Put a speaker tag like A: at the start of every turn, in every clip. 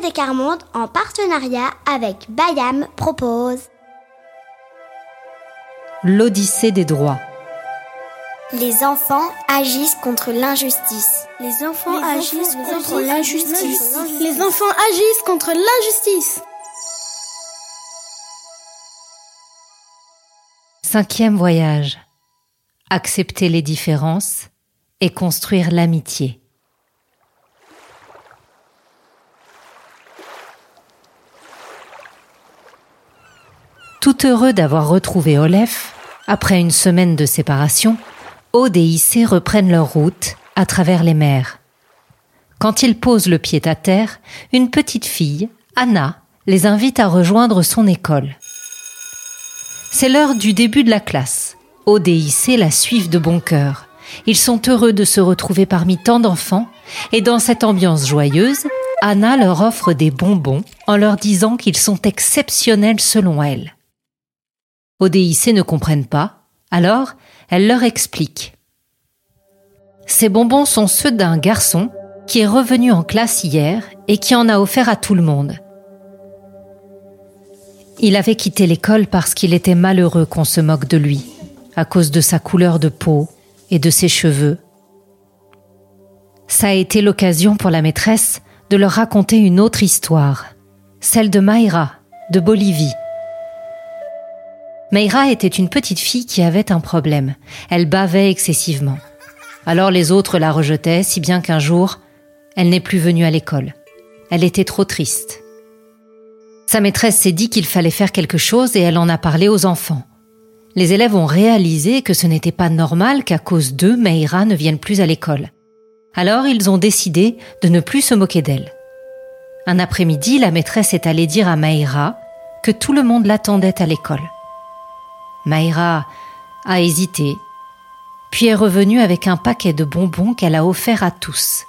A: des Carmonde, en partenariat avec Bayam, propose
B: L'Odyssée des droits.
A: Les enfants agissent contre l'injustice.
C: Les enfants agissent contre l'injustice. Les enfants agissent contre l'injustice.
B: Cinquième voyage. Accepter les différences et construire l'amitié. Tout heureux d'avoir retrouvé Olef, après une semaine de séparation, Aude et Issé reprennent leur route à travers les mers. Quand ils posent le pied à terre, une petite fille, Anna, les invite à rejoindre son école. C'est l'heure du début de la classe. Aude et Issé la suivent de bon cœur. Ils sont heureux de se retrouver parmi tant d'enfants, et dans cette ambiance joyeuse, Anna leur offre des bonbons en leur disant qu'ils sont exceptionnels selon elle. ODIC ne comprennent pas, alors elle leur explique. Ces bonbons sont ceux d'un garçon qui est revenu en classe hier et qui en a offert à tout le monde. Il avait quitté l'école parce qu'il était malheureux qu'on se moque de lui, à cause de sa couleur de peau et de ses cheveux. Ça a été l'occasion pour la maîtresse de leur raconter une autre histoire, celle de Mayra, de Bolivie. Meira était une petite fille qui avait un problème. Elle bavait excessivement. Alors les autres la rejetaient, si bien qu'un jour, elle n'est plus venue à l'école. Elle était trop triste. Sa maîtresse s'est dit qu'il fallait faire quelque chose et elle en a parlé aux enfants. Les élèves ont réalisé que ce n'était pas normal qu'à cause d'eux, Meira ne vienne plus à l'école. Alors ils ont décidé de ne plus se moquer d'elle. Un après-midi, la maîtresse est allée dire à Meira que tout le monde l'attendait à l'école. Maïra a hésité, puis est revenue avec un paquet de bonbons qu'elle a offert à tous.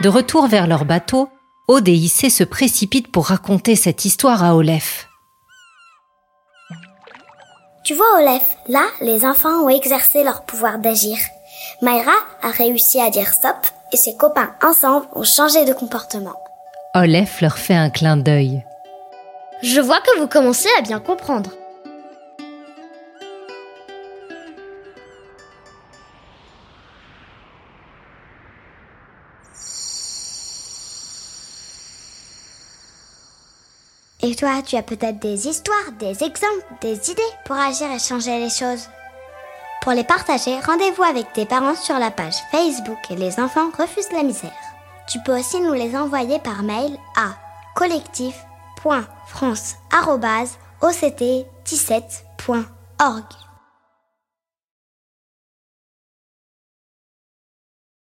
B: De retour vers leur bateau, Aude et Issé se précipitent pour raconter cette histoire à Olef.
A: Tu vois, Olef, là, les enfants ont exercé leur pouvoir d'agir. Mayra a réussi à dire stop et ses copains ensemble ont changé de comportement.
B: Olef leur fait un clin d'œil.
D: Je vois que vous commencez à bien comprendre.
A: Et toi, tu as peut-être des histoires, des exemples, des idées pour agir et changer les choses. Pour les partager, rendez-vous avec tes parents sur la page Facebook et Les enfants refusent la misère. Tu peux aussi nous les envoyer par mail à collectif france-oct17.org.